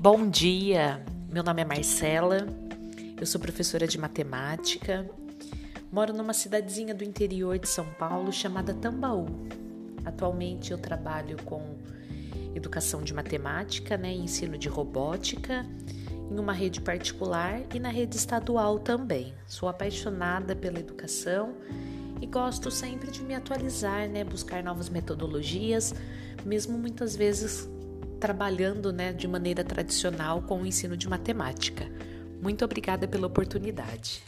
Bom dia, meu nome é Marcela, eu sou professora de matemática, moro numa cidadezinha do interior de São Paulo chamada Tambaú. Atualmente eu trabalho com educação de matemática, né, ensino de robótica em uma rede particular e na rede estadual também. Sou apaixonada pela educação e gosto sempre de me atualizar, né, buscar novas metodologias, mesmo muitas vezes trabalhando né, de maneira tradicional com o ensino de matemática. Muito obrigada pela oportunidade.